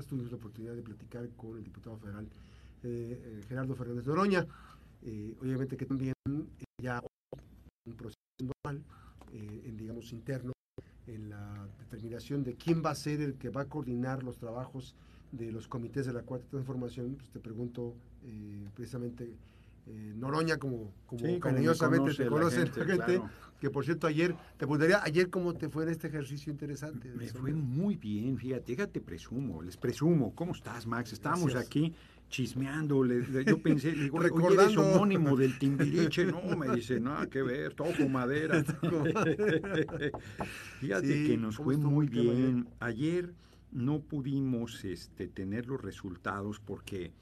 Tuvimos la oportunidad de platicar con el diputado federal Gerardo Fernández Doroña. obviamente que también ya un proceso normal, en, digamos, interno, en la determinación de quién va a ser el que va a coordinar los trabajos de los comités de la Cuarta Transformación, pues te pregunto eh, precisamente eh, Noroña, como, como cariñosamente te conoce la gente, que por cierto ayer, te preguntaría ayer cómo te fue en este ejercicio interesante. Me fue muy bien, fíjate, fíjate, presumo, les presumo, ¿cómo estás Max? Estamos aquí chismeando, yo pensé, digo, oye, eres homónimo del Timbiriche, no, me dice, nada que ver, toco madera. Fíjate que nos fue muy bien. Ayer no pudimos este, tener los resultados porque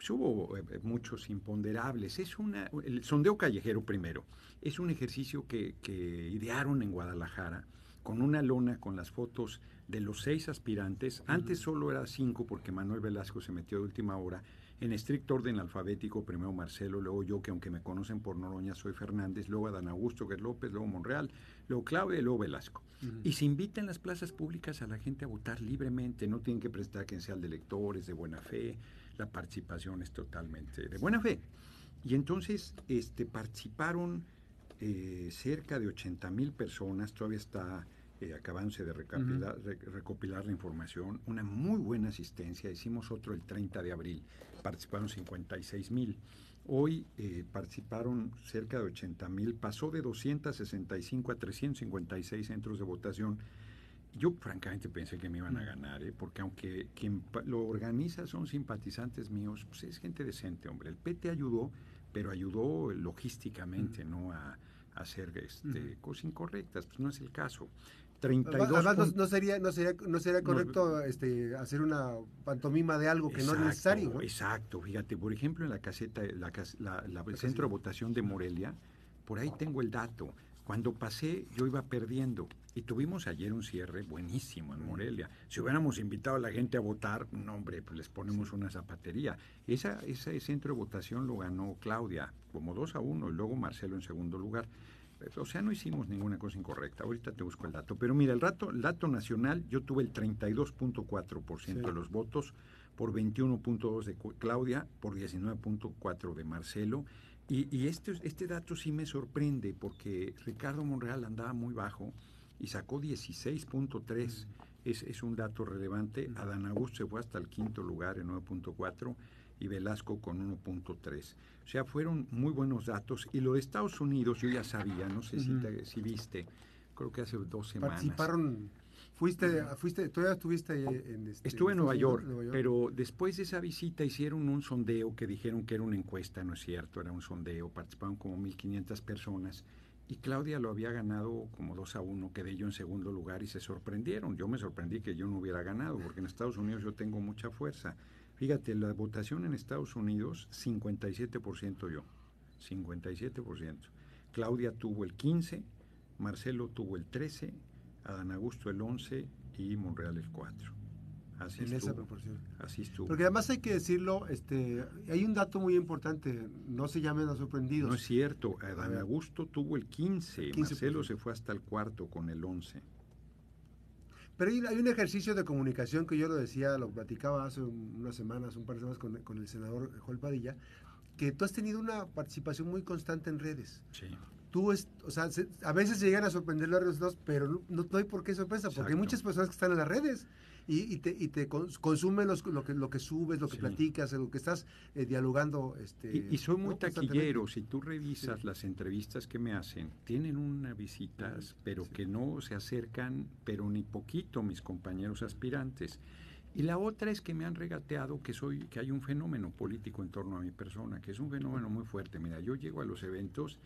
pues, hubo eh, muchos imponderables. Es una, el sondeo callejero primero, es un ejercicio que, que idearon en Guadalajara con una lona con las fotos de los seis aspirantes. Antes solo era cinco porque Manuel Velasco se metió de última hora en estricto orden alfabético, primero Marcelo, luego yo, que aunque me conocen por Noroña, soy Fernández, luego Adán Augusto, que es López, luego Monreal, luego Claudia y luego Velasco. Y se invita en las plazas públicas a la gente a votar libremente, no tienen que prestar sean de lectores, de buena fe, la participación es totalmente de buena fe. Y entonces este, participaron eh, cerca de 80 mil personas, todavía está eh, acabándose de recopilar la información, una muy buena asistencia, hicimos otro el 30 de abril, participaron 56 mil. Hoy eh, participaron cerca de 80 mil, pasó de 265 a 356 centros de votación. Yo francamente pensé que me iban a ganar, ¿eh? porque aunque quien lo organiza son simpatizantes míos, pues es gente decente, hombre. El PT ayudó, pero ayudó logísticamente, ¿no? A, hacer este, cosas incorrectas, pues no es el caso. 32 Además, no, sería, no sería, no sería correcto este, hacer una pantomima de algo que no es necesario. Exacto, fíjate, por ejemplo, en la caseta, la, la, el centro de votación de Morelia, por ahí tengo el dato. Cuando pasé, yo iba perdiendo. Y tuvimos ayer un cierre buenísimo en Morelia. Si hubiéramos invitado a la gente a votar, no, hombre, pues les ponemos una zapatería. Esa, ese centro de votación lo ganó Claudia, como 2 a 1, y luego Marcelo en segundo lugar. O sea, no hicimos ninguna cosa incorrecta. Ahorita te busco el dato. Pero mira, el, rato, el dato nacional, yo tuve el 32.4% de los votos, por 21.2 de Claudia, por 19.4 de Marcelo. Y, y, este, este dato sí me sorprende porque Ricardo Monreal andaba muy bajo y sacó 16.3. Es, es un dato relevante. Adán Augusto se fue hasta el quinto lugar en 9.4 y Velasco con 1.3. O sea, fueron muy buenos datos. Y lo de Estados Unidos, yo ya sabía, no sé si, si viste, creo que hace dos semanas. Participaron, fuiste, fuiste todavía estuviste en... Este, Estuve en Nueva York, pero después de esa visita hicieron un sondeo que dijeron que era una encuesta, no es cierto, era un sondeo, participaron como 1.500 personas. Y Claudia lo había ganado como 2 a 1, quedé yo en segundo lugar y se sorprendieron. Yo me sorprendí que yo no hubiera ganado, porque en Estados Unidos yo tengo mucha fuerza. Fíjate, la votación en Estados Unidos, 57% yo, 57%. Claudia tuvo el 15, Marcelo tuvo el 13, Adán Augusto el 11 y Monreal el 4. Así en esa proporción. Así estuvo. Porque además hay que decirlo, este, hay un dato muy importante, no se llamen a sorprendidos. No es cierto, Adán Augusto tuvo el 15, 15 Marcelo se fue hasta el cuarto con el 11. Pero hay, un ejercicio de comunicación que yo lo decía, lo platicaba hace unas semanas, un par de semanas con, el senador Joel Padilla, que tú has tenido una participación muy constante en redes. Sí. Tú, es, o sea, a veces llegan a sorprender los resultados, pero no, hay por qué sorpresa, porque hay muchas personas que están en las redes y, te, y te consumen lo, que, lo que subes, lo que platicas, lo que estás eh, dialogando. Este, y, soy muy taquillero, si tú revisas las entrevistas que me hacen, tienen unas visitas, pero que no se acercan, pero ni poquito mis compañeros aspirantes. Y la otra es que me han regateado que soy, que hay un fenómeno político en torno a mi persona, que es un fenómeno muy fuerte. Mira, yo llego a los eventos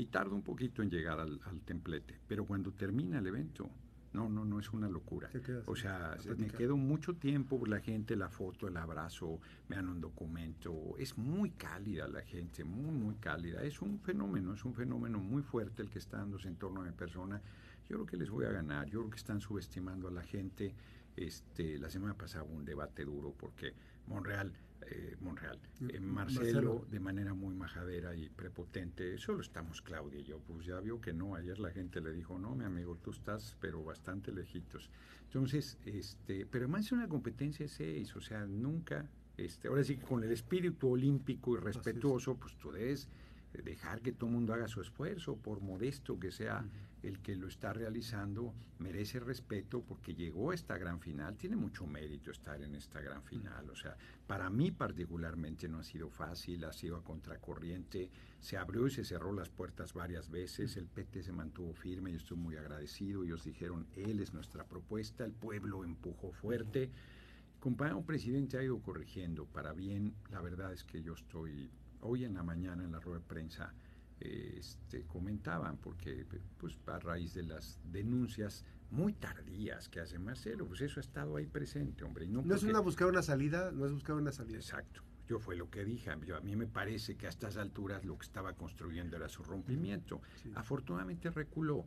y tardo un poquito en llegar al templete, pero cuando termina el evento, no, no, no es una locura. O sea, me quedo mucho tiempo la gente, la foto, el abrazo, me dan un documento. Es muy cálida la gente, muy, muy cálida. Es un fenómeno, es un fenómeno muy fuerte el que está dándose en torno a mi persona. Yo creo que les voy a ganar, yo creo que están subestimando a la gente. Este, la semana pasada hubo un debate duro porque Monreal, eh, Monreal, eh, Marcelo, Marcelo. de manera muy majadera y prepotente, solo estamos Claudia y yo, pues ya vio que no, ayer la gente le dijo, no, mi amigo, tú estás, pero bastante lejitos. Entonces, este, pero además es una competencia de seis, o sea, nunca, este, ahora sí que con el espíritu olímpico y es. respetuoso, pues tú debes dejar que todo el mundo haga su esfuerzo, por modesto que sea el que lo está realizando, merece respeto porque llegó a esta gran final, tiene mucho mérito estar en esta gran final, o sea, para mí particularmente no ha sido fácil, ha sido a contracorriente, se abrió y se cerró las puertas varias veces, el PT se mantuvo firme, yo estoy muy agradecido, ellos dijeron, él es nuestra propuesta, el pueblo empujó fuerte, compañero presidente ha ido corrigiendo. Para bien, la verdad es que yo estoy, hoy en la mañana en la rueda de prensa, este, comentaban, porque pues a raíz de las denuncias muy tardías que hace Marcelo, pues eso ha estado ahí presente, hombre. y no No es una buscar una salida, no es buscar una salida. Exacto. Yo fue lo que dije. Yo, a mí me parece que a estas alturas lo que estaba construyendo era su rompimiento. Sí. Afortunadamente reculó.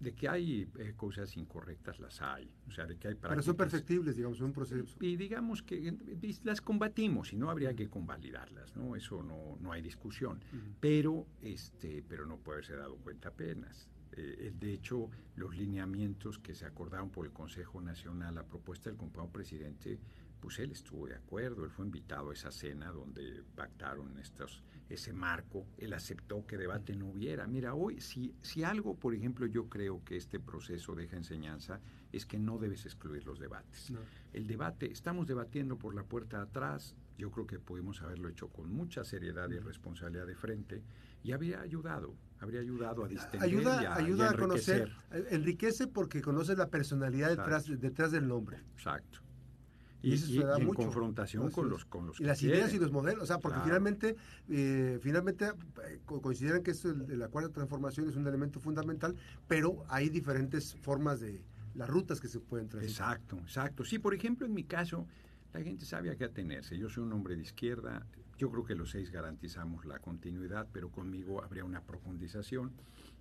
De que hay eh, cosas incorrectas, las hay. O sea, de que hay Pero son prácticas- perfectibles, digamos, en un proceso. y digamos que las combatimos y no habría que convalidarlas, ¿no? Eso no, no hay discusión. Pero, este, pero no puede haberse dado cuenta apenas. Eh, el- de hecho, los lineamientos que se acordaron por el Consejo Nacional a propuesta del compañero presidente, pues él estuvo de acuerdo, él fue invitado a esa cena donde pactaron estos, ese marco, él aceptó que debate no hubiera. Mira, hoy, si, si algo, por ejemplo, yo creo que este proceso deja enseñanza, es que no debes excluir los debates. No. El debate, estamos debatiendo por la puerta de atrás, yo creo que pudimos haberlo hecho con mucha seriedad y responsabilidad de frente y habría ayudado, habría ayudado a distender y Ayuda, a, ayuda y a conocer, enriquecer. eh, enriquece porque conoces la personalidad detrás, detrás del nombre. Exacto. Y Y, eso se y- da y en mucho. confrontación con los, con los Y que las ideas y los modelos, o sea, porque Claro. finalmente, eh, finalmente eh, co- consideran que esto, de la cuarta transformación es un elemento fundamental, pero hay diferentes formas de las rutas que se pueden transitar. Exacto, exacto. Sí, por ejemplo, en mi caso, la gente sabe a qué atenerse. Yo soy un hombre de izquierda, yo creo que los seis garantizamos la continuidad, pero conmigo habría una profundización,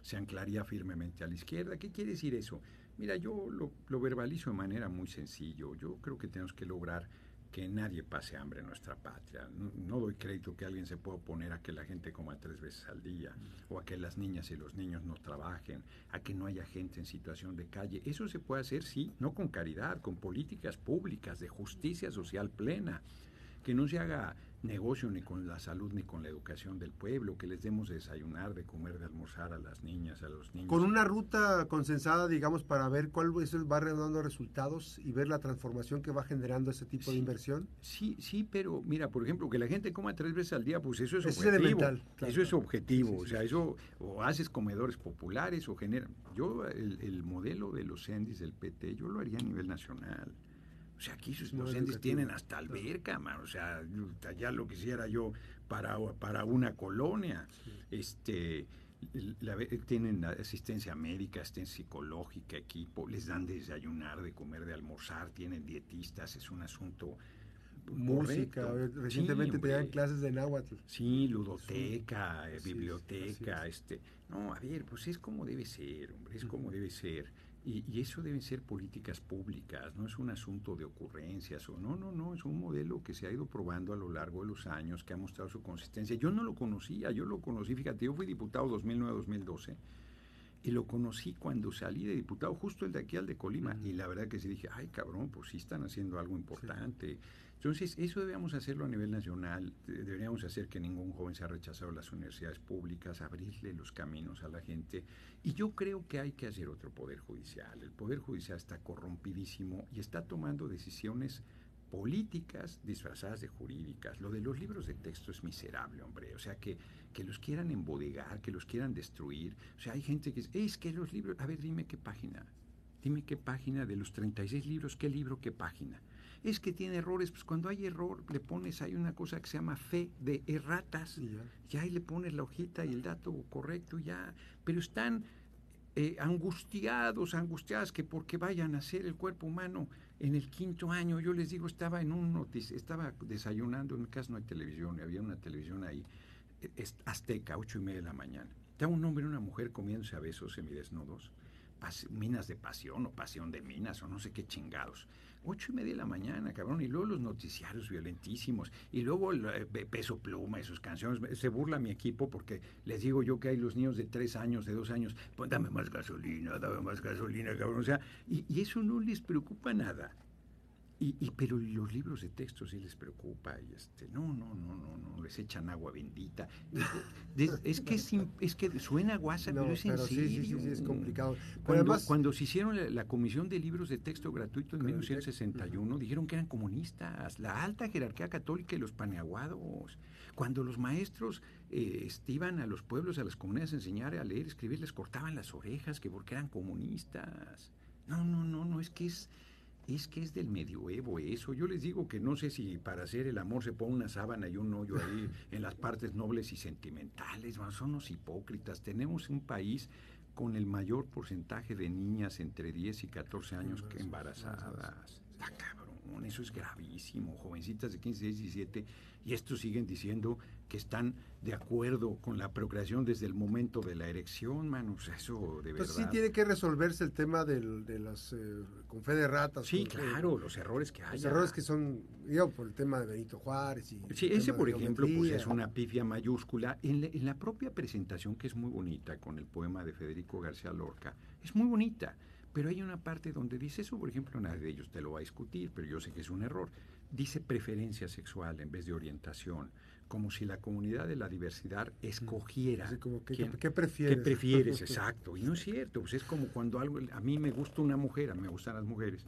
se anclaría firmemente a la izquierda. ¿Qué quiere decir eso? Mira, yo lo, verbalizo de manera muy sencillo. Yo creo que tenemos que lograr que nadie pase hambre en nuestra patria. No, no doy crédito que alguien se pueda oponer a que la gente coma tres veces al día, o a que las niñas y los niños no trabajen, a que no haya gente en situación de calle. Eso se puede hacer, sí, no con caridad, con políticas públicas de justicia social plena, que no se haga negocio ni con la salud ni con la educación del pueblo, que les demos de desayunar, de comer, de almorzar a las niñas, a los niños. Con una ruta consensada, digamos, para ver cuál va dando resultados y ver la transformación que va generando ese tipo de inversión. Sí, sí, pero mira, por ejemplo, que la gente coma tres veces al día, pues eso es objetivo. elemental, claro, eso es objetivo, Sí, sí, o sea, eso o haces comedores populares o generan. Yo el, el modelo de los CENDIS del PT, yo lo haría a nivel nacional. O sea, aquí sus, educativo, tienen hasta claro. alberca, man, o sea, ya lo quisiera yo para, para una colonia. Este la- tienen asistencia médica, asistencia psicológica, equipo, les dan de desayunar, de comer, de almorzar, tienen dietistas, es un asunto Música, correcto. recientemente Sí, te dan clases de náhuatl. Sí, ludoteca, eh, biblioteca, este. No, a ver, pues es como debe ser, hombre, es como debe ser. Y, y eso deben ser políticas públicas, no es un asunto de ocurrencias o no, no, no, es un modelo que se ha ido probando a lo largo de los años, que ha mostrado su consistencia. Yo no lo conocía, yo lo conocí, fíjate, yo fui diputado 2009-2012 y lo conocí cuando salí de diputado, justo el de aquí al de Colima, y la verdad que sí dije, ay cabrón, pues sí están haciendo algo importante. Entonces, eso debíamos hacerlo a nivel nacional, de- deberíamos hacer que ningún joven sea rechazado las universidades públicas, abrirle los caminos a la gente. Y yo creo que hay que hacer otro poder judicial. El poder judicial está corrompidísimo y está tomando decisiones políticas disfrazadas de jurídicas. Lo de los libros de texto es miserable, hombre. O sea, que, que los quieran embodegar, que los quieran destruir. O sea, hay gente que dice, es que los libros, a ver, dime qué página. Dime qué página de los 36 libros, qué libro, qué página. Es que tiene errores, pues cuando hay error le pones, hay una cosa que se llama fe de erratas, Y ya. ya ahí le pones la hojita y el dato correcto, ya. Pero están eh, angustiados, angustiadas que porque vayan a hacer el cuerpo humano en el quinto año, yo les digo, estaba en un notici estaba desayunando, en mi casa no hay televisión, había una televisión ahí, es- azteca, ocho y media de la mañana. Estaba un hombre y una mujer comiéndose a besos semidesnudos. minas de pasión o pasión de minas o no sé qué chingados. Ocho y media de la mañana, cabrón, y luego los noticiarios violentísimos, y luego el eh, peso pluma y sus canciones. Se burla mi equipo porque les digo yo que hay los niños de tres años, de dos años, pues dame más gasolina, dame más gasolina, cabrón. O sea, y eso no les preocupa nada. Y, y, pero los libros de texto sí les preocupa y este no no no no no les echan agua bendita. Es que es, es, que suena guasa pero es en serio sí, sí, sí, es complicado. Cuando, además, cuando se hicieron la, comisión de libros de texto gratuito en 1961 dijeron que eran comunistas la alta jerarquía católica y los paneaguados. Cuando los maestros eh, este, iban a los pueblos a las comunidades a enseñar a leer escribir les cortaban las orejas que porque eran comunistas. No no no no es que es es que es del medioevo eso. Yo les digo que no sé si para hacer el amor se pone una sábana y un hoyo ahí en las partes nobles y sentimentales. son los hipócritas. Tenemos un país con el mayor porcentaje de niñas entre 10 y 14 años que embarazadas. Está cabrón, eso es gravísimo. Jovencitas de 15, 16, 17 y estos siguen diciendo que están de acuerdo con la procreación desde el momento de la erección, manos, eso de verdad. Pues sí tiene que resolverse el tema del, de las eh, con fe de ratas. Sí, claro, los errores que hay. Los errores que son, digo, por el tema de Benito Juárez. Y sí, ese por ejemplo, pues es una pifia mayúscula. En en la propia presentación, que es muy bonita, con el poema de Federico García Lorca, es muy bonita. Pero hay una parte donde dice eso, por ejemplo, nadie de ellos te lo va a discutir, pero yo sé que es un error. Dice preferencia sexual en vez de orientación como si la comunidad de la diversidad escogiera. como ¿qué, ¿qué, prefieres? ¿Qué prefieres? Exacto. Y no es cierto, pues es como cuando algo, a mí me gusta una mujer, a mí me gustan las mujeres,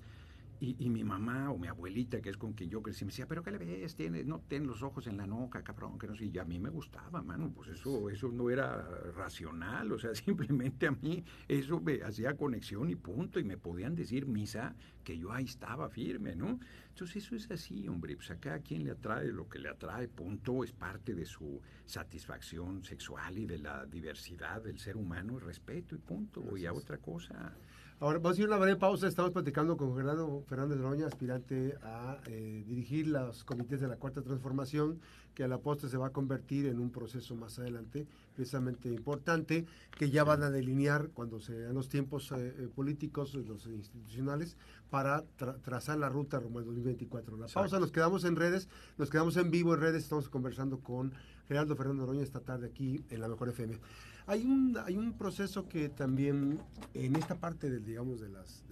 y, mi mamá o mi abuelita, que es con quien yo crecí, me decía, pero ¿qué le ves? Tiene, no ten los ojos en la nuca, cabrón, que no sé. Y a mí me gustaba, mano, pues eso, eso no era racional, o sea, simplemente a mí eso me hacía conexión y punto, y me podían decir misa que yo ahí estaba firme, ¿no? Entonces eso es así, hombre, pues a cada quien le atrae lo que le atrae, punto, es parte de su satisfacción sexual y de la diversidad del ser humano, el respeto y punto, y a otra cosa. Ahora, vamos a ir a una breve pausa. Estamos platicando con Gerardo Fernández Roña, aspirante a eh, dirigir los comités de la Cuarta Transformación, que a la postre se va a convertir en un proceso más adelante, precisamente importante, que ya van a delinear cuando sean los tiempos eh, eh, políticos, los institucionales, para trazar la ruta rumbo al 2024. La pausa, nos quedamos en redes, nos quedamos en vivo en redes, estamos conversando con Gerardo Fernández Roña esta tarde aquí en la Mejor FM. Hay un, hay un proceso que también en esta parte del, digamos, de las,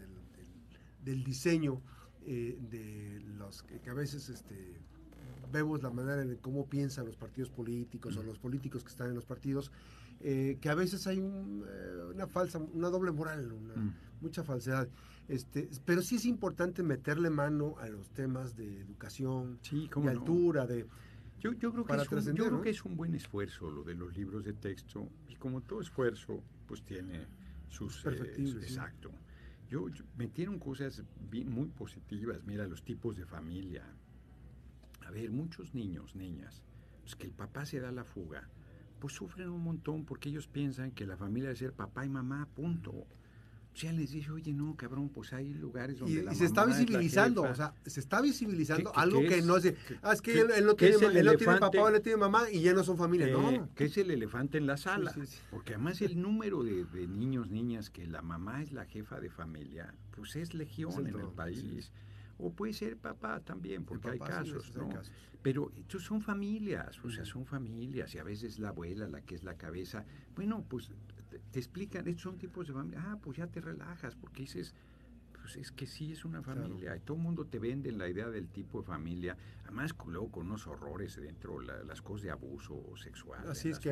del, diseño eh, de los que, a veces este, vemos la manera en cómo piensan los partidos políticos o los políticos que están en los partidos, eh, que a veces hay eh, una falsa, una doble moral, mucha falsedad. Este, pero sí es importante meterle mano a los temas de educación, de altura, de yo, yo, creo, que es un, yo creo que es un buen esfuerzo lo de los libros de texto y como todo esfuerzo, pues tiene sus... Eh, exacto. Yo, metieron cosas muy positivas, mira, los tipos de familia. A ver, muchos niños, niñas, pues que el papá se da la fuga, pues sufren un montón porque ellos piensan que la familia debe ser papá y mamá, punto ya les dice, oye, no, cabrón, pues hay lugares donde y, se está visibilizando, o sea, se está visibilizando algo que no es, ah, es que él, no tiene, él no tiene papá o él no tiene mamá y ya no son familia, no. Que es el elefante en la sala, porque además el número de, de, niños, niñas que la mamá es la jefa de familia, pues es legión en el país. O puede ser papá también, porque hay, casos, ¿no? Pero estos son familias, o sea, son familias, y a veces la abuela la que es la cabeza. Bueno, pues te, explican, estos son tipos de familia. Ah, pues ya te relajas, porque dices, pues es que sí es una familia. Y todo el mundo te vende la idea del tipo de familia. Además, luego con unos horrores dentro, las cosas de abuso sexual. Así es que,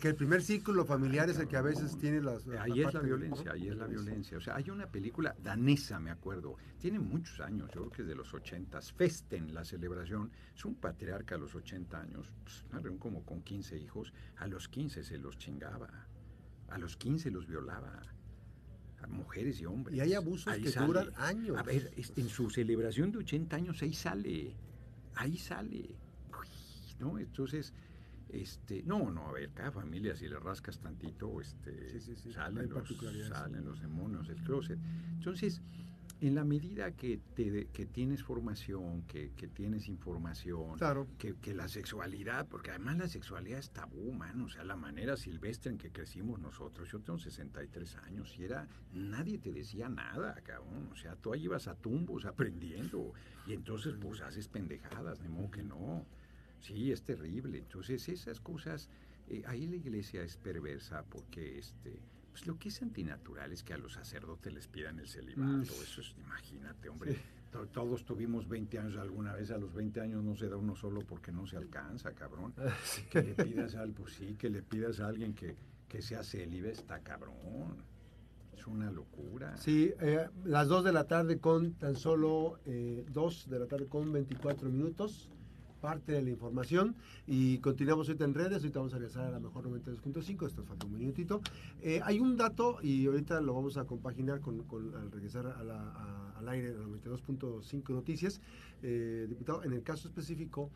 que, el primer círculo familiar es el que a veces tiene las. Ahí es la violencia, ahí es la violencia. O sea, hay una película danesa, me acuerdo, tiene muchos años, yo creo que es de los ochentas, Festen, la celebración. Es un patriarca a los 80 años, pues, como con 15 hijos. A los 15 se los chingaba. A los 15 los violaba. A mujeres y hombres. Y hay abusos que duran años. A ver, en su celebración de 80 años ahí sale. Ahí sale. ¿No? Entonces, este, no, no, a ver, cada familia si le rascas tantito, este, Salen, los, salen los demonios del closet. Entonces, en la medida que, te, que tienes formación, que, que tienes información, Claro. que, que la sexualidad, porque además la sexualidad es tabú, mano, o sea, la manera silvestre en que crecimos nosotros. Yo tengo 63 años y era, nadie te decía nada, cabrón, o sea, tú ahí ibas a tumbos aprendiendo y entonces pues haces pendejadas, de modo que no. Sí, es terrible. Entonces esas cosas, eh, ahí la iglesia es perversa porque este... Pues lo que es antinatural es que a los sacerdotes les pidan el celibato. Mm. Eso es, imagínate, hombre. Sí. To- Todos tuvimos 20 años alguna vez, a los 20 años no se da uno solo porque no se alcanza, cabrón. Que le pidas al, pues sí, que le pidas a alguien que, que sea célibe, está cabrón. Es una locura. Sí, eh, las 2 de la tarde con tan solo eh, 2 de la tarde con 24 minutos. Parte de la información. Y continuamos ahorita en redes. Ahorita vamos a regresar a la mejor 92.5. Esto falta un minutito. Eh, hay un dato y ahorita lo vamos a compaginar con, con- al regresar a la- a- al aire de la 92.5 Noticias. Eh, diputado, en el caso específico,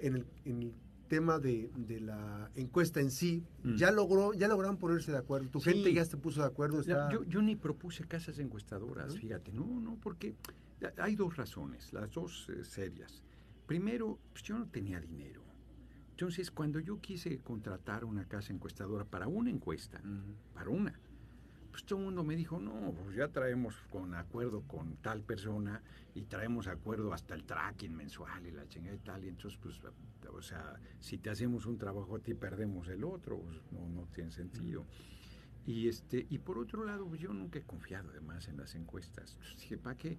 en el, en el tema de, de la encuesta en sí, Mm. ya logró, ya lograron ponerse de acuerdo. Tu Sí. gente ya se puso de acuerdo. Está... Yo, yo ni propuse casas encuestadoras, ¿No? fíjate, no, no, porque hay dos razones, las dos eh, serias. Primero, pues yo no tenía dinero. Entonces, cuando yo quise contratar una casa encuestadora para una encuesta, para una, pues todo el mundo me dijo, no, pues ya traemos con acuerdo con tal persona y traemos acuerdo hasta el tracking mensual y la chingada y tal, y entonces, pues, o sea, si te hacemos un trabajo a ti, perdemos el otro, pues, no, no tiene sentido. Y, este, y por otro lado, pues, yo nunca he confiado además en las encuestas. Entonces, dije, ¿para qué?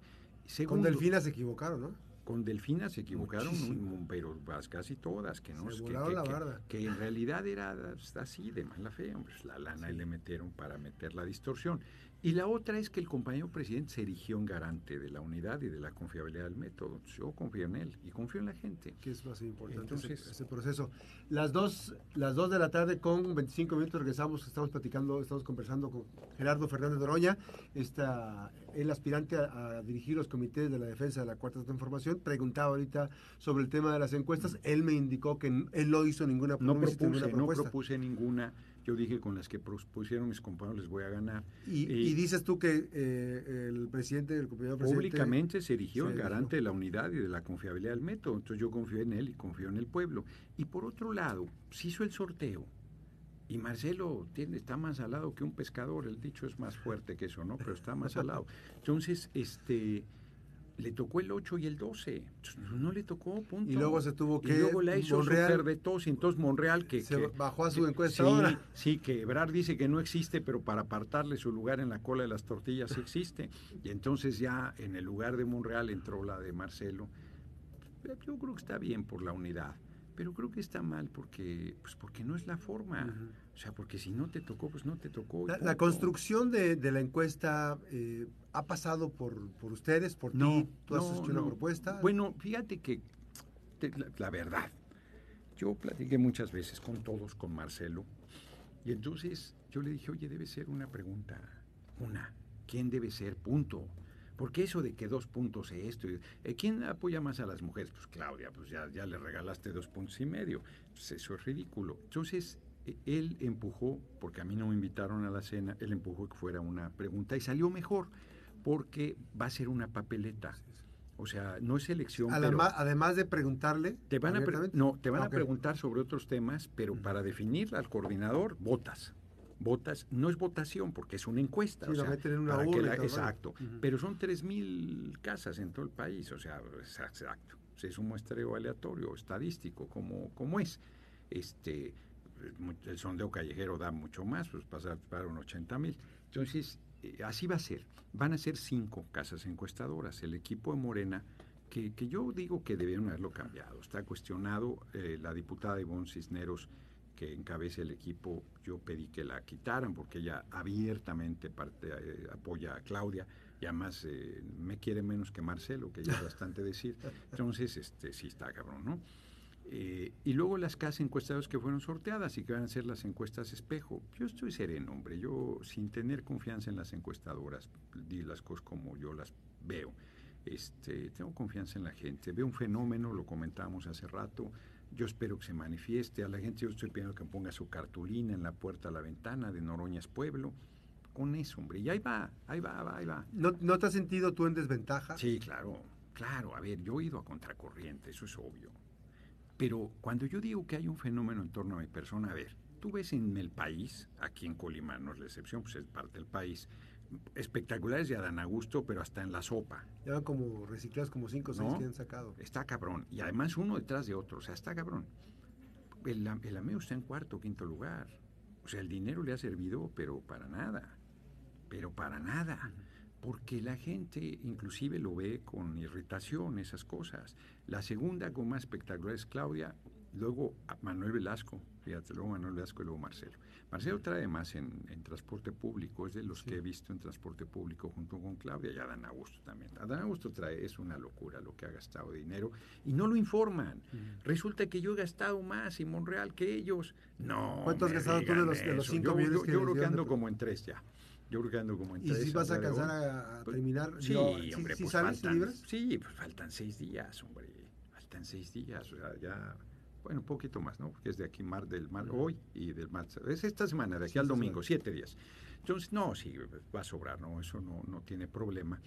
Con Delfina se equivocaron, ¿no? Con Delfina se equivocaron, Muchísimo. pero casi todas, que no Se es que, la barda. que en realidad era pues, así, de mala fe, hombre, pues, la lana y le metieron para meter la distorsión. Y la otra es que el compañero presidente se erigió en garante de la unidad y de la confiabilidad del método. Yo confío en él y confío en la gente. que es más importante Entonces- ese, proceso. Las dos, las dos de la tarde con 25 minutos regresamos, estamos platicando, estamos conversando con Gerardo Fernández Doroña, está el aspirante a, a dirigir los comités de la defensa de la Cuarta Transformación. Preguntaba ahorita sobre el tema de las encuestas, él me indicó que él no hizo ninguna, No hiciste ninguna propuse, no propuesta. propuse ninguna. Yo dije con las que propusieron mis compañeros les voy a ganar. Y, Y- y dices tú que eh, el presidente, el compañero presidente... Públicamente se erigió erigió. garante de la unidad y de la confiabilidad del método. Entonces yo confío en él y confío en el pueblo. Y por otro lado, se hizo el sorteo. Y Marcelo tiene, está más salado que un pescador. El dicho es más fuerte que eso, ¿no? Pero está más salado. Entonces, este, le tocó el 8 y el 12. Entonces, no le tocó, punto. Y luego se tuvo Y que... luego la hizo Monreal de tos. Y entonces Monreal, que, se que- bajó a su que- encuesta sí, ahora. Sí, que Ebrard dice que no existe, pero para apartarle su lugar en la cola de las tortillas sí existe. Y entonces ya en el lugar de Monreal entró la de Marcelo. Yo creo que está bien por la unidad, pero creo que está mal porque, pues porque no es la forma. O sea, porque si no te tocó, pues no te tocó. La, construcción de, de la encuesta eh, ha pasado por, por ustedes, por No, ti. ¿Tú has no, hecho una propuesta? Bueno, fíjate que te- la, la verdad, yo platiqué muchas veces con todos, con Marcelo, y entonces yo le dije, oye, debe ser una pregunta, una, ¿quién debe ser? Punto. Porque eso de que dos puntos es esto, y- eh, ¿quién apoya más a las mujeres? Pues Claudia, pues ya, ya le regalaste dos puntos y medio. Pues eso es ridículo. Entonces, eh, él empujó, porque a mí no me invitaron a la cena, él empujó que fuera una pregunta y salió mejor, porque va a ser una papeleta. O sea, no es elección, pero además, de preguntarle. te van a pre- no, te van Ah, a ok. preguntar sobre otros temas, pero para definir al coordinador votas. Votas, no es votación porque es una encuesta. Sí, o sea, meten en una para urna la- exacto. Pero son 3.000 casas en todo el país, o sea, exacto. Es un muestreo aleatorio, estadístico, como, como es. Este, el sondeo callejero da mucho más, pues pasar para un 80 mil. Entonces, eh, así va a ser. Van a ser cinco casas encuestadoras. El equipo de Morena, que, que yo digo que debieron haberlo cambiado. Está cuestionado eh, la diputada Ivonne Cisneros, que encabeza el equipo, yo pedí que la quitaran porque ella abiertamente parte, eh, apoya a Claudia y además eh, me quiere menos que Marcelo, que ya es bastante decir. Entonces, este sí está cabrón, ¿no? Eh, y luego las casas encuestadoras que fueron sorteadas y que van a ser las encuestas espejo. Yo estoy sereno, hombre. Yo, sin tener confianza en las encuestadoras, di las cosas como yo las veo. Este, tengo confianza en la gente. Veo un fenómeno, lo comentábamos hace rato. Yo espero que se manifieste. A la gente yo estoy pidiendo que ponga su cartulina en la puerta a la ventana de Noroñas Pueblo. con eso, hombre. Y ahí va, ahí va, ahí va. ¿No, ¿No te has sentido tú en desventaja? Sí, claro, claro. A ver, yo he ido a contracorriente, eso es obvio. Pero cuando yo digo que hay un fenómeno en torno a mi persona, a ver, tú ves en el país, aquí en Colima no es la excepción, pues es parte del país, espectaculares de Adán Augusto, pero hasta en la sopa. Ya como reciclados como cinco o seis que han sacado. Está cabrón. Y además uno detrás de otro, o sea, está cabrón. El, el Ameo está en cuarto, quinto lugar. O sea, el dinero le ha servido, pero para nada. Pero para nada. Porque la gente inclusive lo ve con irritación, esas cosas. La segunda más espectacular es Claudia, luego Manuel Velasco, fíjate, luego Manuel Velasco y luego Marcelo. Marcelo trae más en, transporte público, es de los que he visto en transporte público junto con Claudia y Adán Augusto también. Adán Augusto trae, es una locura lo que ha gastado dinero y no lo informan. Resulta que yo he gastado más en Monreal que ellos. No. ¿Cuánto has gastado tú de los, de los cinco yo, millones yo, yo creo que ando como en tres ya. Yo creo que ando como en ¿Y tres. si vas a alcanzar a, a Pues, terminar? Sí, Yo- hombre, ¿sí pues faltan, libras? Sí, pues faltan seis días, hombre. Faltan seis días, o sea, ya, bueno, un poquito más, ¿no? Porque es de aquí mar del mar, hoy y del mar, es esta semana, de aquí Sí, al domingo, semana. siete días. Entonces, no, sí, va a sobrar, ¿no? Eso no, no tiene problema.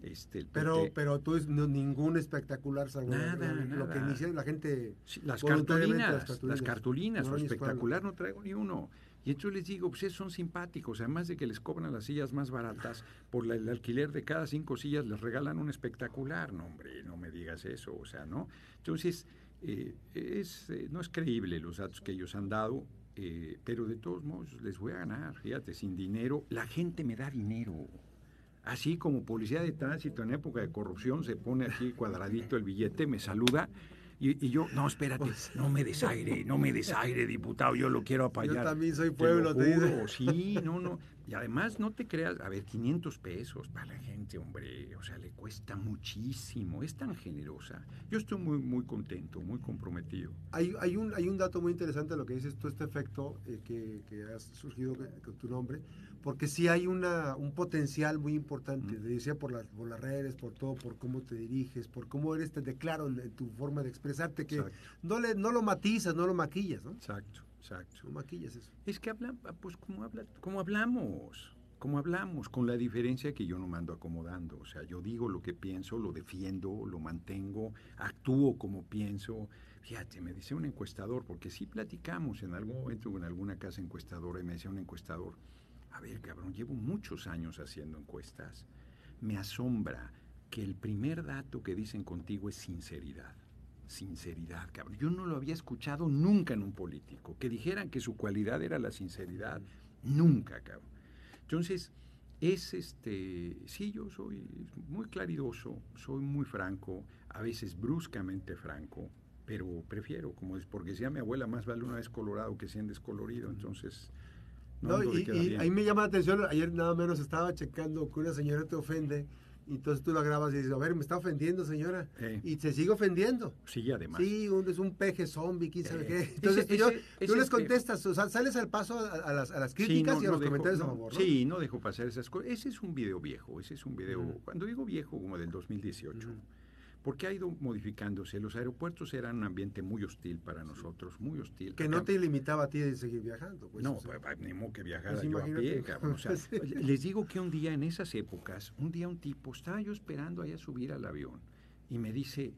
Este, Pero, pero tú no- ningún espectacular, salvo Nada, lo, lo que nada. inicia la gente. Sí, las cartulinas, las las cartulinas. cartulinas, No, lo espectacular no traigo ni uno. Y entonces les digo, pues son simpáticos, además de que les cobran las sillas más baratas, por la- el alquiler de cada cinco sillas les regalan un espectacular. No, hombre, no me digas eso, o sea, ¿no? Entonces, eh, es, eh, no es creíble los datos que ellos han dado, eh, pero de todos modos les voy a ganar, fíjate, sin dinero, la gente me da dinero. Así como policía de tránsito en época de corrupción se pone aquí cuadradito el billete, me saluda y, y yo, no, espérate, no me desaire, no me desaire, diputado, yo lo quiero apayar. Yo también soy pueblo, lo te sí, no, no. Y además, no te creas, a ver, 500 pesos para la gente, hombre, o sea, le cuesta muchísimo, es tan generosa. Yo estoy muy, muy contento, muy comprometido. Hay, hay, un, hay un dato muy interesante de lo que dices tú, este efecto eh, que, que ha surgido con, tu nombre, porque sí hay una, un potencial muy importante, Mm. te decía por las, por las redes, por todo, por cómo te diriges, por cómo eres, te declaro en, en tu forma de expresarte, que Exacto, no, le, no lo matizas, no lo maquillas, ¿no? exacto, exacto. No maquillas eso. Es que hablan, pues como, habla, como hablamos, como hablamos, con la diferencia que yo no mando acomodando. O sea, yo digo lo que pienso, lo defiendo, lo mantengo, actúo como pienso. Fíjate, me dice un encuestador, porque sí platicamos en algún momento en alguna casa encuestadora y me decía un encuestador, a ver, cabrón, llevo muchos años haciendo encuestas. Me asombra que el primer dato que dicen contigo es sinceridad. Sinceridad, cabrón. Yo no lo había escuchado nunca en un político. Que dijeran que su cualidad era la sinceridad. Nunca, cabrón. Entonces, es este. Sí, yo soy muy claridoso, soy muy franco, a veces bruscamente franco, pero prefiero, como es porque decía mi abuela, más vale una vez colorado que cien descolorido. Entonces. No, de y, y ahí me llama la atención, ayer nada menos estaba checando que una señora te ofende, y entonces tú la grabas y dices, a ver, me está ofendiendo señora, Eh, y se sigue ofendiendo. sí, además. Sí, un, es un peje zombie, quién sabe Eh, qué. Entonces tú, yo- ese- tú ese les contestas, o sea, sales al paso a, a las, a las Sí, críticas no- y a no los dejo- comentarios a favor. Sí, no dejo pasar esas cosas. Ese es un video viejo, ese es un video, cuando digo viejo, como del 2018, Ujú. Porque ha ido modificándose. Los aeropuertos eran un ambiente muy hostil para nosotros, muy hostil. Que no te limitaba a ti de seguir viajando. Pues, no, o sea, pues, ni modo que viajara pues yo a pie, imagínate. cabrón. O sea, Sí. Les digo que un día en esas épocas, un día un tipo, estaba yo esperando allá subir al avión y me dice,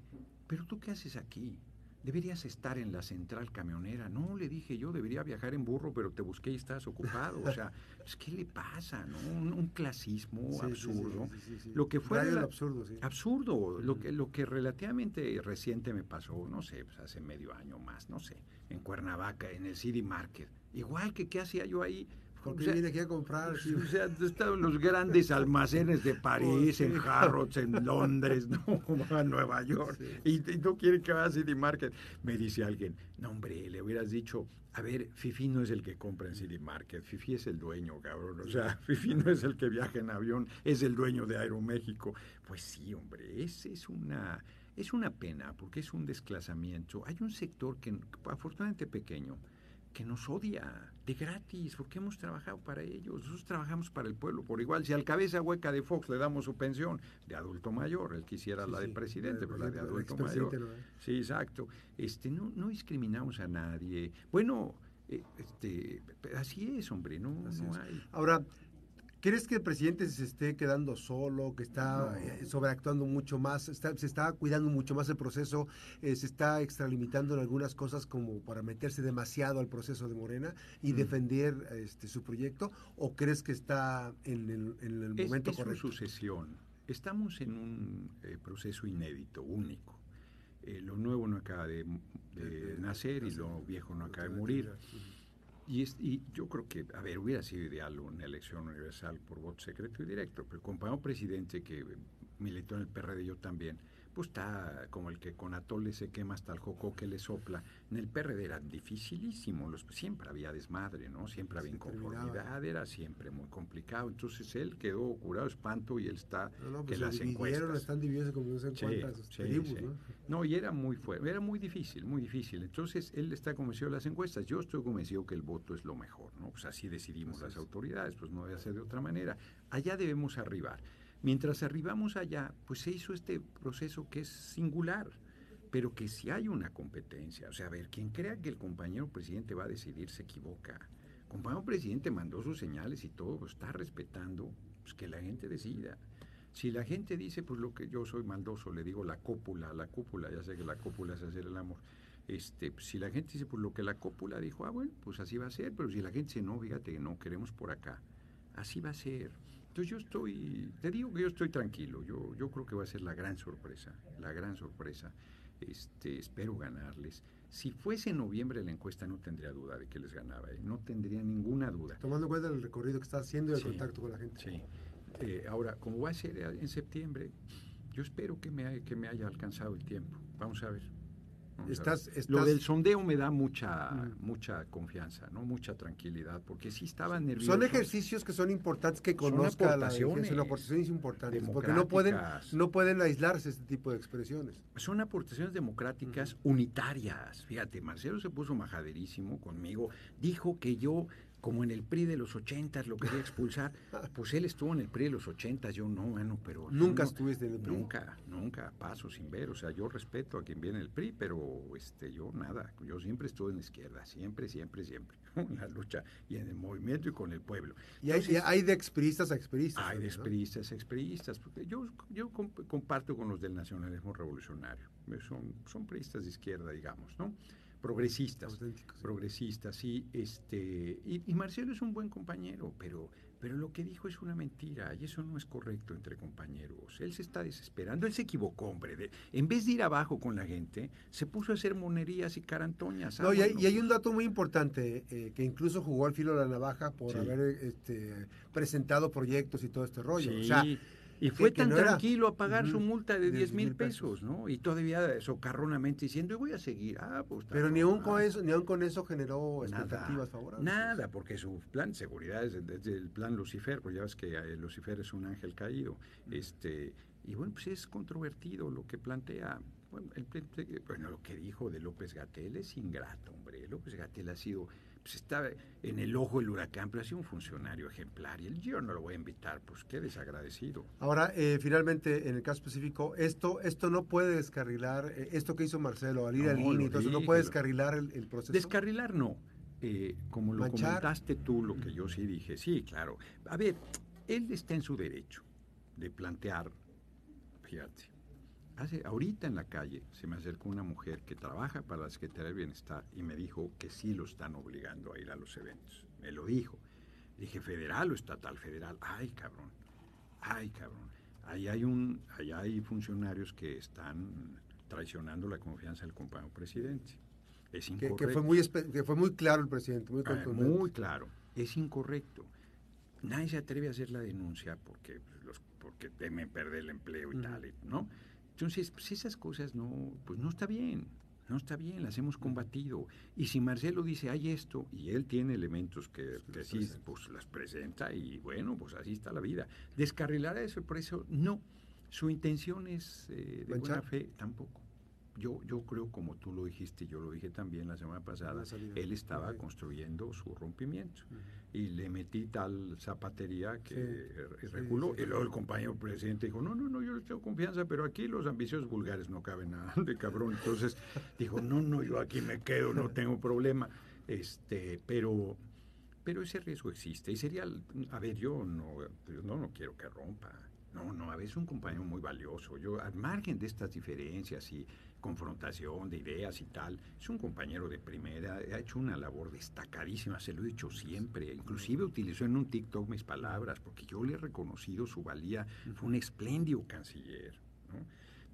pero tú qué haces aquí? Deberías estar en la central camionera. No, le dije yo, debería viajar en burro, pero te busqué y estás ocupado. O sea, pues, ¿qué le pasa? No? Un, un clasismo sí, absurdo. sí, sí, sí. Lo que fue la- absurdo. Absurdo, lo que, lo que relativamente reciente me pasó, no sé, pues hace medio año más, no sé, en Cuernavaca, en el City Market. Igual que qué hacía yo ahí. Porque O sea, viene aquí a comprar. sí. o sea, estaban los grandes almacenes de París, sí. en Harrods, en Londres, no, a Nueva York. Sí. Y, y no quiere que vaya a City Market. Me dice alguien, no hombre, le hubieras dicho, a ver, Fifi no es el que compra en City Market, Fifi es el dueño, cabrón. O sea, Fifi no es el que viaja en avión, es el dueño de Aeroméxico. Pues sí, hombre, es, es una... Es una pena porque es un desclasamiento. Hay un sector que, afortunadamente pequeño, que nos odia de gratis, porque hemos trabajado para ellos. Nosotros trabajamos para el pueblo por igual. Si al cabeza hueca de Fox le damos su pensión de adulto mayor, él quisiera Sí, la de sí, presidente, pero la de adulto mayor. Sí, exacto. Este, no, no discriminamos a nadie. Bueno, eh, este, así es, hombre, no, Así no es. hay. Ahora, ¿Crees que el presidente se esté quedando solo, que está eh, sobreactuando mucho más, se está cuidando mucho más el proceso, eh, se está extralimitando en algunas cosas como para meterse demasiado al proceso de Morena y mm. defender este, su proyecto? ¿O crees que está en el, en el momento es, es correcto? sucesión. Estamos en un eh, proceso inédito, único. lo nuevo no acaba de, nacer y lo viejo no acaba de morir. Y, y, yo creo que, a ver, hubiera sido ideal una elección universal por voto secreto y directo, pero el compañero presidente que militó en el PRD, yo también, pues está como el que con atole se quema hasta el joco que le sopla. En el PRD era dificilísimo, los, siempre había desmadre, ¿no? Siempre había inconformidad, era siempre muy complicado. Entonces él quedó curado espanto y él está no, que pues las encuestas. Están divididos como no tribus, ¿no? No, y era muy fuerte, era muy difícil, muy difícil. Entonces él está convencido de las encuestas. Yo estoy convencido que el voto es lo mejor, ¿no? Pues así decidimos las autoridades, pues no debe ser de otra manera. Allá debemos arribar. Mientras arribamos allá, pues se hizo este proceso que es singular, pero que si hay una competencia, o sea, a ver, quien crea que el compañero presidente va a decidir se equivoca. El compañero presidente mandó sus señales y todo, pues, está respetando pues, que la gente decida. Si la gente dice, pues lo que yo soy maldoso, le digo la cópula, la cúpula, ya sé que la cópula es hacer el amor. Este, si la gente dice, pues lo que la cópula dijo, ah, bueno, pues así va a ser, pero si la gente dice, no, fíjate, no queremos por acá, así va a ser. Entonces yo estoy, te digo que yo estoy tranquilo, yo, yo creo que va a ser la gran sorpresa, la gran sorpresa. Este, espero ganarles. Si fuese en noviembre la encuesta no tendría duda de que les ganaba, ¿eh? no tendría ninguna duda. Tomando en cuenta el recorrido que está haciendo y el contacto con la gente. Sí. Eh, ahora, como va a ser en septiembre, yo espero que me, que me haya alcanzado el tiempo. Vamos a ver. Estás, Lo del sondeo me da mucha mm. mucha confianza, no mucha tranquilidad, porque sí estaban nerviosos. Son ejercicios que son importantes que conozca la gente, son aportaciones importantes, porque no pueden no pueden aislarse este tipo de expresiones. Son aportaciones democráticas unitarias. Fíjate, Marcelo se puso majaderísimo conmigo, dijo que yo como en el PRI de los ochentas lo quería expulsar, pues él estuvo en el PRI de los ochentas, yo no, bueno, pero... ¿Nunca estuviste en el PRI? Nunca, nunca, paso sin ver, o sea, yo respeto a quien viene el PRI, pero este, yo nada, yo siempre estuve en la izquierda, siempre, siempre, siempre, en la lucha y en el movimiento y con el pueblo. Y hay, hay de expriistas a expriistas. Hay de expriistas a expriistas, porque yo, yo comparto con los del nacionalismo revolucionario, son, son priistas de izquierda, digamos, ¿no? Progresistas, progresistas, sí, este, y, Marcelo es un buen compañero, pero, pero lo que dijo es una mentira y eso no es correcto entre compañeros. Él se está desesperando, él se equivocó, hombre. en vez de ir abajo con la gente, se puso a hacer monerías y carantoñas. No, y, hay, un dato muy importante, eh, que incluso jugó al filo de la navaja por haber este, presentado proyectos y todo este rollo. O sea, y fue tan tranquilo a pagar su multa de 10 mil pesos, ¿no? Y todavía socarronamente diciendo, voy a seguir. Ah, pues, Pero ni aún, con eso, ni aún con eso generó expectativas favorables. Nada, porque su plan de seguridad es desde el plan Lucifer, pues ya ves que eh, Lucifer es un ángel caído. este Y bueno, pues es controvertido lo que plantea. Bueno, el, bueno, lo que dijo de López Gatel es ingrato, hombre. López Gatel ha sido pues está en el ojo del huracán, pero ha sido un funcionario ejemplar y el yo no lo voy a invitar, pues qué desagradecido. Ahora, eh, finalmente, en el caso específico, esto esto no puede descarrilar, eh, esto que hizo Marcelo al ir al INE, entonces no puede descarrilar el, proceso. Descarrilar no. Eh, como lo comentaste tú, lo que yo sí dije, sí, claro. A ver, él está en su derecho de plantear, fíjate, ahorita en la calle se me acercó una mujer que trabaja para la Secretaría del Bienestar y me dijo que sí lo están obligando a ir a los eventos. Me lo dijo. Dije, federal o estatal, federal. Ay, cabrón. Ay, cabrón. Ahí hay un, ahí hay funcionarios que están traicionando la confianza del compañero presidente. Es incorrecto. Que, fue muy que fue muy claro el presidente, muy ah, muy claro. Es incorrecto. Nadie se atreve a hacer la denuncia porque los porque temen perder el empleo y tal, ¿no? Entonces, pues esas cosas no, pues no está bien, no está bien, las hemos combatido. Y si Marcelo dice, hay esto, y él tiene elementos que, sí, pues las presenta, y bueno, pues así está la vida. Descarrilar a eso, por eso, no. Su intención es eh, de buena fe, tampoco yo, yo creo, como tú lo dijiste, yo lo dije también la semana pasada, él estaba construyendo su rompimiento. Y le metí tal zapatería que reguló. y luego el compañero presidente dijo, no, no, no, yo le tengo confianza, pero aquí los ambiciosos vulgares no caben nada de cabrón. Entonces dijo, no, no, yo aquí me quedo, no tengo problema. Este, pero pero ese riesgo existe. Y sería, a ver, yo no, no, no quiero que rompa. No, no, a veces es un compañero muy valioso. Yo, al margen de estas diferencias y confrontación de ideas y tal, es un compañero de primera, ha hecho una labor destacadísima, se lo he dicho siempre. Inclusive utilizó en un TikTok mis palabras, porque yo le he reconocido su valía. Fue un espléndido canciller. ¿no?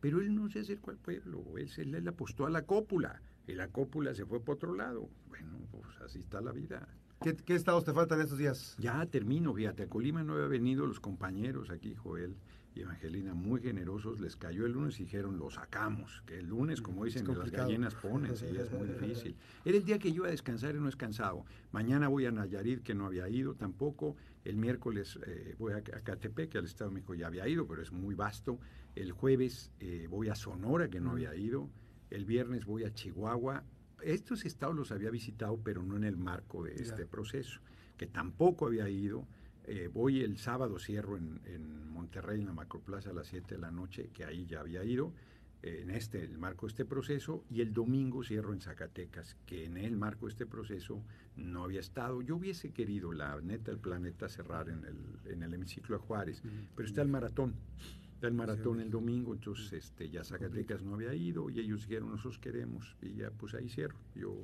Pero él no se acercó al pueblo, él, él apostó a la cópula. Y la cópula se fue para otro lado. Bueno, pues así está la vida. ¿Qué, ¿Qué, estados te faltan estos días? Ya termino, fíjate, a Colima no había venido los compañeros aquí, Joel y Evangelina, muy generosos, les cayó el lunes y dijeron, lo sacamos, que el lunes, como dicen, las gallinas ponen, sí, es muy difícil. Era el día que yo iba a descansar y no he descansado. Mañana voy a Nayarit, que no había ido tampoco. El miércoles eh, voy a, Catepec, que al Estado de México ya había ido, pero es muy vasto. El jueves eh, voy a Sonora, que no había ido. El viernes voy a Chihuahua, estos estados los había visitado, pero no en el marco de este proceso, que tampoco había ido. Eh, voy el sábado, cierro en, en, Monterrey, en la Macroplaza, a las 7 de la noche, que ahí ya había ido, eh, en este, el marco de este proceso, y el domingo cierro en Zacatecas, que en el marco de este proceso no había estado. Yo hubiese querido, la neta, el planeta cerrar en el, en el hemiciclo de Juárez, uh -huh. pero está el maratón el maratón el domingo, entonces este, ya Zacatecas no había ido y ellos dijeron, nosotros queremos, y ya pues ahí cierro, yo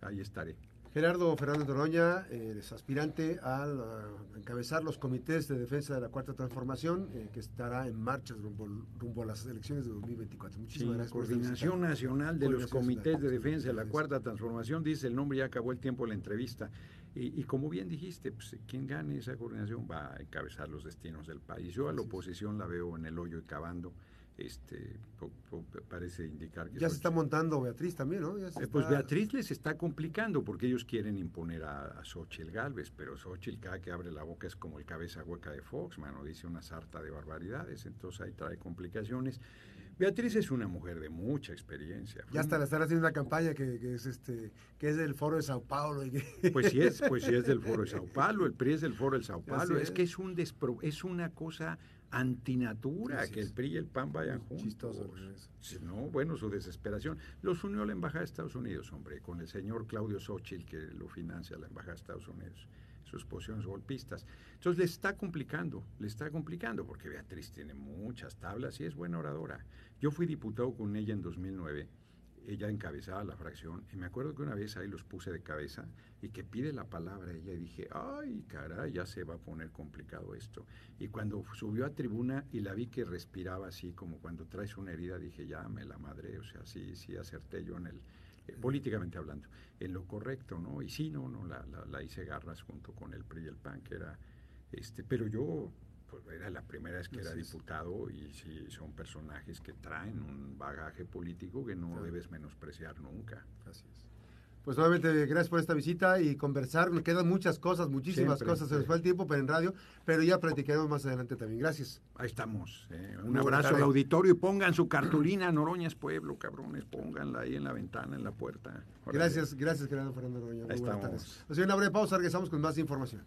ahí estaré. Gerardo Fernández Doroña eh, es aspirante a, a, encabezar los comités de defensa de la Cuarta Transformación, eh, que estará en marcha rumbo, rumbo, a las elecciones de 2024. Muchísimas sí, gracias. Coordinación Nacional de los Comités de Defensa de la Cuarta Transformación, dice el nombre, ya acabó el tiempo de la entrevista. Y, y, como bien dijiste, pues, quien gane esa coordinación va a encabezar los destinos del país. Yo a la oposición la veo en el hoyo y cavando. Este, po, po, parece indicar que... Ya se está montando Beatriz también, ¿no? Eh, pues Beatriz les está complicando porque ellos quieren imponer a, a Xochitl Galvez, pero Xochitl cada que abre la boca es como el cabeza hueca de Fox, mano, dice una sarta de barbaridades, entonces ahí trae complicaciones. Beatriz es una mujer de mucha experiencia. Ya hasta le están haciendo una campaña que, que, es este que es del Foro de Sao Paulo. Y que... Pues sí es, pues sí es del Foro de Sao Paulo, el PRI es del Foro de Sao Paulo. Es. es. que es un despro, es una cosa antinatura que el PRI y el PAN vayan juntos. Chistoso. No, bueno, su desesperación. Los unió la Embajada de Estados Unidos, hombre, con el señor Claudio Xochitl que lo financia la Embajada de Estados Unidos sus posiciones golpistas. Entonces le está complicando, le está complicando, porque Beatriz tiene muchas tablas y es buena oradora. Yo fui diputado con ella en 2009, ella encabezaba la fracción, y me acuerdo que una vez ahí los puse de cabeza y que pide la palabra ella y dije, ay, caray, ya se va a poner complicado esto. Y cuando subió a tribuna y la vi que respiraba así, como cuando traes una herida, dije, ya me la madre, o sea, sí, sí acerté yo en el eh, políticamente hablando, en lo correcto, ¿no? Y sí, no, no, la, la, la, hice garras junto con el PRI y el PAN, que era, este, pero yo, pues era la primera vez que era diputado y sí, son personajes que traen un bagaje político que no debes menospreciar nunca. Así es. Pues nuevamente, gracias por esta visita y conversar. Me quedan muchas cosas, muchísimas Siempre, cosas. Se nos fue el tiempo, pero en radio, pero ya platicaremos más adelante también. Gracias. Ahí estamos. Eh. Un Muy abrazo al auditorio y pongan su cartulina Noroña es pueblo, cabrones. Pónganla ahí en la ventana, en la puerta. Gracias, gracias, Gerardo Fernando Noroña. Muy buenas tardes. Nos una breve pausa, regresamos con más información.